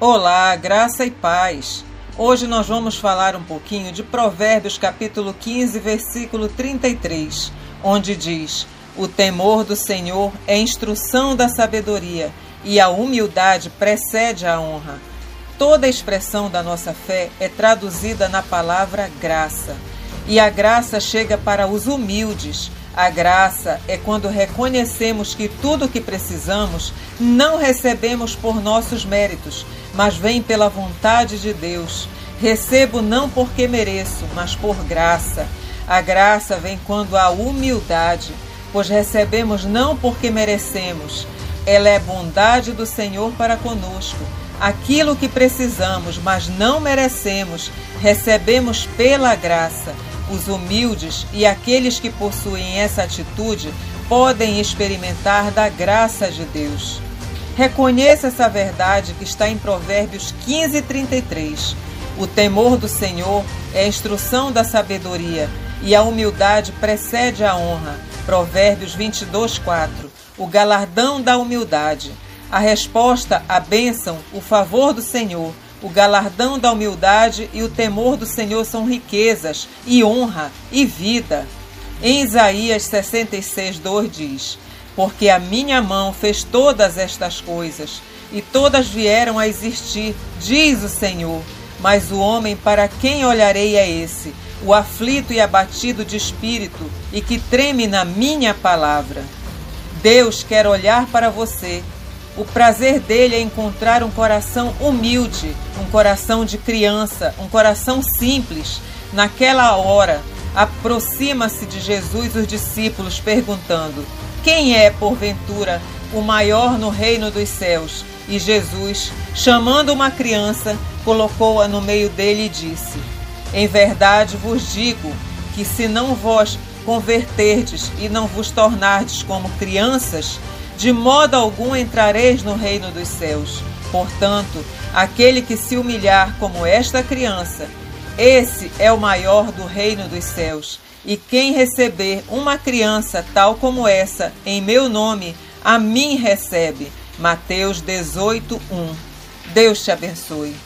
Olá, graça e paz. Hoje nós vamos falar um pouquinho de Provérbios capítulo 15, versículo 33, onde diz: O temor do Senhor é instrução da sabedoria, e a humildade precede a honra. Toda a expressão da nossa fé é traduzida na palavra graça. E a graça chega para os humildes. A graça é quando reconhecemos que tudo o que precisamos não recebemos por nossos méritos, mas vem pela vontade de Deus. Recebo não porque mereço, mas por graça. A graça vem quando há humildade, pois recebemos não porque merecemos. Ela é bondade do Senhor para conosco. Aquilo que precisamos, mas não merecemos, recebemos pela graça. Os humildes e aqueles que possuem essa atitude podem experimentar da graça de Deus. Reconheça essa verdade que está em Provérbios 15, 33. O temor do Senhor é a instrução da sabedoria e a humildade precede a honra. Provérbios 22, 4. O galardão da humildade. A resposta, a bênção, o favor do Senhor. O galardão da humildade e o temor do Senhor são riquezas, e honra, e vida. Em Isaías 66, 2 diz: porque a minha mão fez todas estas coisas, e todas vieram a existir, diz o Senhor. Mas o homem para quem olharei é esse, o aflito e abatido de espírito, e que treme na minha palavra. Deus quer olhar para você. O prazer dele é encontrar um coração humilde, um coração de criança, um coração simples. Naquela hora, aproxima-se de Jesus os discípulos, perguntando: quem é, porventura, o maior no reino dos céus? E Jesus, chamando uma criança, colocou-a no meio dele e disse: Em verdade vos digo que se não vós converterdes e não vos tornardes como crianças, de modo algum entrareis no reino dos céus. Portanto, aquele que se humilhar como esta criança, esse é o maior do reino dos céus. E quem receber uma criança tal como essa em meu nome, a mim recebe. Mateus 18, 1. Deus te abençoe.